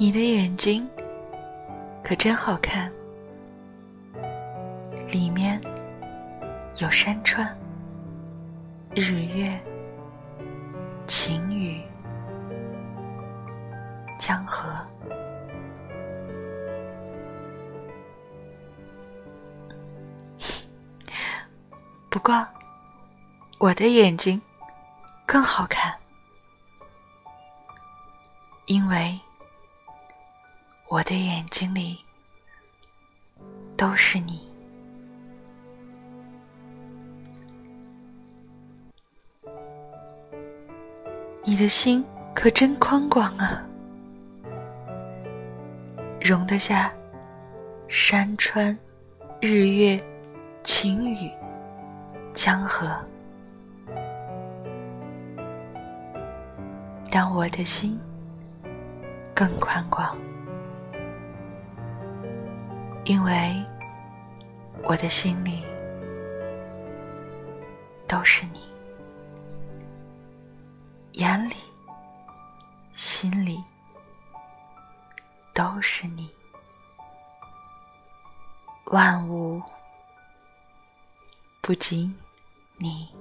你的眼睛可真好看，里面有山川、日月、晴雨、江河。不过，我的眼睛更好看，因为。我的眼睛里都是你，你的心可真宽广啊，容得下山川、日月、晴雨、江河。但我的心更宽广。因为我的心里都是你，眼里、心里都是你，万物不仅你。